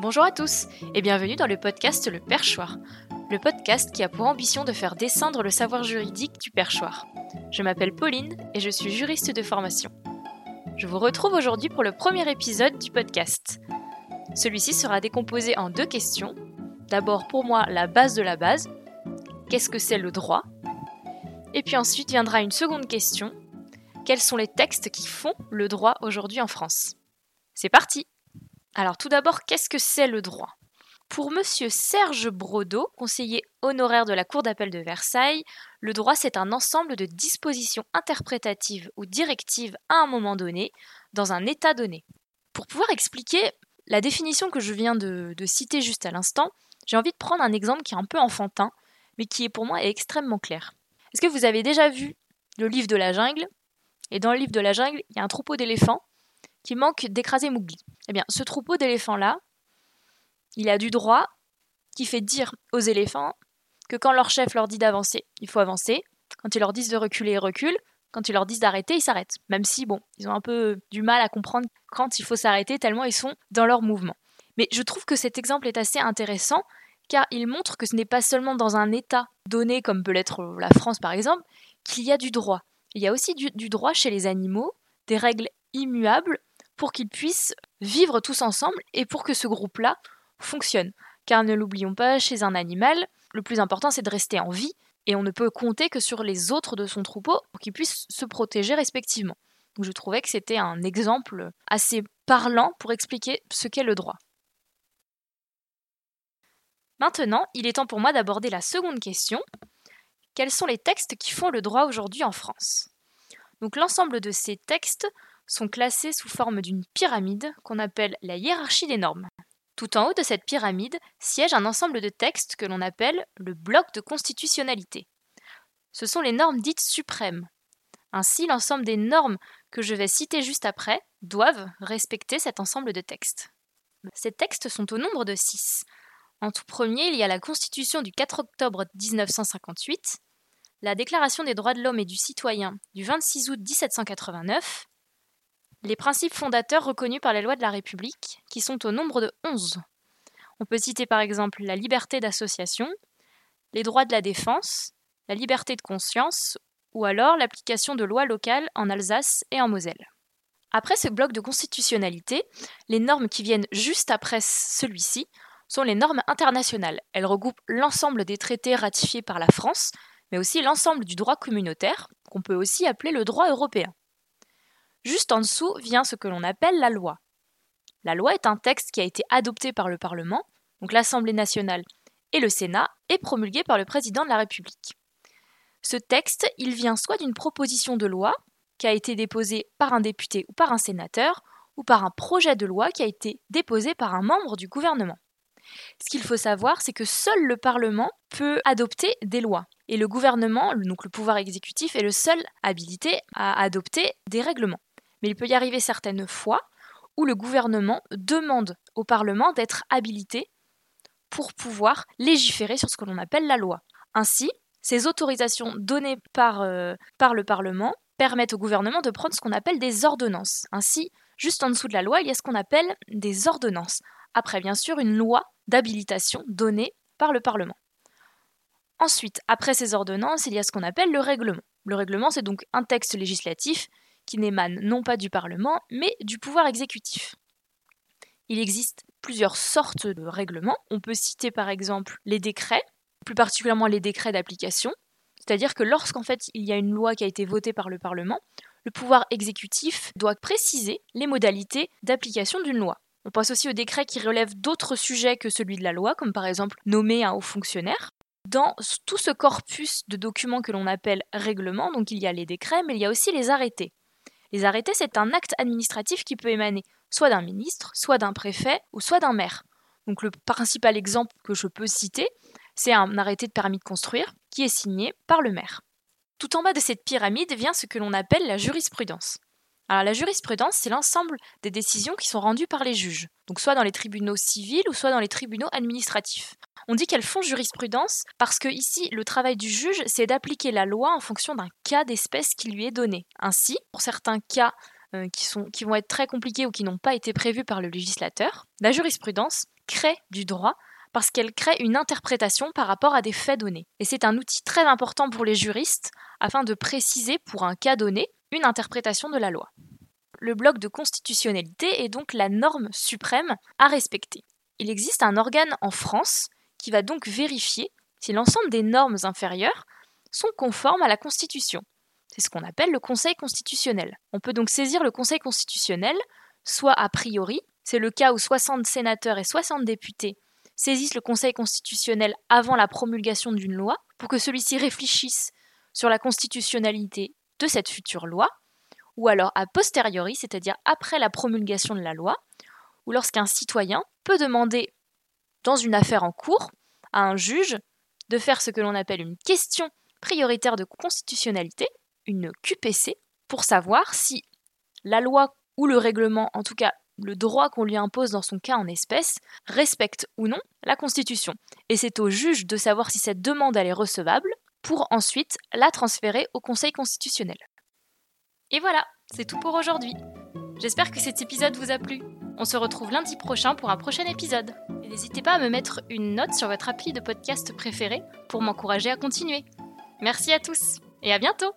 Bonjour à tous et bienvenue dans le podcast Le Perchoir, le podcast qui a pour ambition de faire descendre le savoir juridique du perchoir. Je m'appelle Pauline et je suis juriste de formation. Je vous retrouve aujourd'hui pour le premier épisode du podcast. Celui-ci sera décomposé en deux questions. D'abord pour moi la base de la base, qu'est-ce que c'est le droit? Et puis ensuite viendra une seconde question, quels sont les textes qui font le droit aujourd'hui en France? C'est parti alors tout d'abord, qu'est-ce que c'est le droit? Pour monsieur Serge Brodeau, conseiller honoraire de la Cour d'appel de Versailles, le droit c'est un ensemble de dispositions interprétatives ou directives à un moment donné, dans un état donné. Pour pouvoir expliquer la définition que je viens de, citer juste à l'instant, j'ai envie de prendre un exemple qui est un peu enfantin, mais qui est pour moi extrêmement clair. Est-ce que vous avez déjà vu le livre de la jungle? Et dans le livre de la jungle, il y a un troupeau d'éléphants qui manque d'écraser Mowgli. Eh bien, ce troupeau d'éléphants-là, il a du droit qui fait dire aux éléphants que quand leur chef leur dit d'avancer, il faut avancer. Quand ils leur disent de reculer, ils reculent. Quand ils leur disent d'arrêter, ils s'arrêtent. Même si, bon, ils ont un peu du mal à comprendre quand il faut s'arrêter, tellement ils sont dans leur mouvement. Mais je trouve que cet exemple est assez intéressant, car il montre que ce n'est pas seulement dans un État donné, comme peut l'être la France par exemple, qu'il y a du droit. Il y a aussi du, du droit chez les animaux, des règles immuables pour qu'ils puissent vivre tous ensemble et pour que ce groupe-là fonctionne. Car ne l'oublions pas, chez un animal, le plus important c'est de rester en vie et on ne peut compter que sur les autres de son troupeau pour qu'ils puissent se protéger respectivement. Je trouvais que c'était un exemple assez parlant pour expliquer ce qu'est le droit. Maintenant, il est temps pour moi d'aborder la seconde question. Quels sont les textes qui font le droit aujourd'hui en France? Donc l'ensemble de ces textes sont classés sous forme d'une pyramide qu'on appelle la hiérarchie des normes. Tout en haut de cette pyramide siège un ensemble de textes que l'on appelle le bloc de constitutionnalité. Ce sont les normes dites suprêmes. Ainsi, l'ensemble des normes que je vais citer juste après doivent respecter cet ensemble de textes. Ces textes sont au nombre de six. En tout premier, il y a la Constitution du 4 octobre 1958, la Déclaration des droits de l'homme et du citoyen du 26 août 1789, les principes fondateurs reconnus par les lois de la République, qui sont au nombre de 11. On peut citer par exemple la liberté d'association, les droits de la défense, la liberté de conscience, ou alors l'application de lois locales en Alsace et en Moselle. Après ce bloc de constitutionnalité, les normes qui viennent juste après celui-ci sont les normes internationales. Elles regroupent l'ensemble des traités ratifiés par la France, mais aussi l'ensemble du droit communautaire, qu'on peut aussi appeler le droit européen. Juste en dessous vient ce que l'on appelle la loi. La loi est un texte qui a été adopté par le Parlement, donc l'Assemblée nationale et le Sénat, et promulgué par le président de la République. Ce texte, il vient soit d'une proposition de loi qui a été déposée par un député ou par un sénateur, ou par un projet de loi qui a été déposé par un membre du gouvernement. Ce qu'il faut savoir, c'est que seul le Parlement peut adopter des lois. Et le gouvernement, donc le pouvoir exécutif, est le seul habilité à adopter des règlements mais il peut y arriver certaines fois où le gouvernement demande au Parlement d'être habilité pour pouvoir légiférer sur ce que l'on appelle la loi. Ainsi, ces autorisations données par, euh, par le Parlement permettent au gouvernement de prendre ce qu'on appelle des ordonnances. Ainsi, juste en dessous de la loi, il y a ce qu'on appelle des ordonnances. Après, bien sûr, une loi d'habilitation donnée par le Parlement. Ensuite, après ces ordonnances, il y a ce qu'on appelle le règlement. Le règlement, c'est donc un texte législatif qui n'émanent non pas du Parlement, mais du pouvoir exécutif. Il existe plusieurs sortes de règlements. On peut citer par exemple les décrets, plus particulièrement les décrets d'application, c'est-à-dire que lorsqu'en fait il y a une loi qui a été votée par le Parlement, le pouvoir exécutif doit préciser les modalités d'application d'une loi. On pense aussi aux décrets qui relèvent d'autres sujets que celui de la loi, comme par exemple nommer un haut fonctionnaire. Dans tout ce corpus de documents que l'on appelle règlements, donc il y a les décrets, mais il y a aussi les arrêtés. Les arrêtés, c'est un acte administratif qui peut émaner soit d'un ministre, soit d'un préfet, ou soit d'un maire. Donc le principal exemple que je peux citer, c'est un arrêté de permis de construire qui est signé par le maire. Tout en bas de cette pyramide vient ce que l'on appelle la jurisprudence. Alors la jurisprudence, c'est l'ensemble des décisions qui sont rendues par les juges, donc soit dans les tribunaux civils ou soit dans les tribunaux administratifs. On dit qu'elles font jurisprudence parce que ici, le travail du juge, c'est d'appliquer la loi en fonction d'un cas d'espèce qui lui est donné. Ainsi, pour certains cas euh, qui, vont être très compliqués ou qui n'ont pas été prévus par le législateur, la jurisprudence crée du droit parce qu'elle crée une interprétation par rapport à des faits donnés. Et c'est un outil très important pour les juristes afin de préciser pour un cas donné une interprétation de la loi. Le bloc de constitutionnalité est donc la norme suprême à respecter. Il existe un organe en France qui va donc vérifier si l'ensemble des normes inférieures sont conformes à la Constitution. C'est ce qu'on appelle le Conseil constitutionnel. On peut donc saisir le Conseil constitutionnel, soit a priori, c'est le cas où 60 sénateurs et 60 députés saisissent le Conseil constitutionnel avant la promulgation d'une loi, pour que celui-ci réfléchisse sur la constitutionnalité de cette future loi, ou alors a posteriori, c'est-à-dire après la promulgation de la loi, ou lorsqu'un citoyen peut demander dans une affaire en cours à un juge de faire ce que l'on appelle une question prioritaire de constitutionnalité, une QPC, pour savoir si la loi ou le règlement, en tout cas le droit qu'on lui impose dans son cas en espèce, respecte ou non la Constitution. Et c'est au juge de savoir si cette demande est recevable pour ensuite la transférer au Conseil constitutionnel. Et voilà, c'est tout pour aujourd'hui. J'espère que cet épisode vous a plu. On se retrouve lundi prochain pour un prochain épisode. N'hésitez pas à me mettre une note sur votre appli de podcast préféré pour m'encourager à continuer. Merci à tous et à bientôt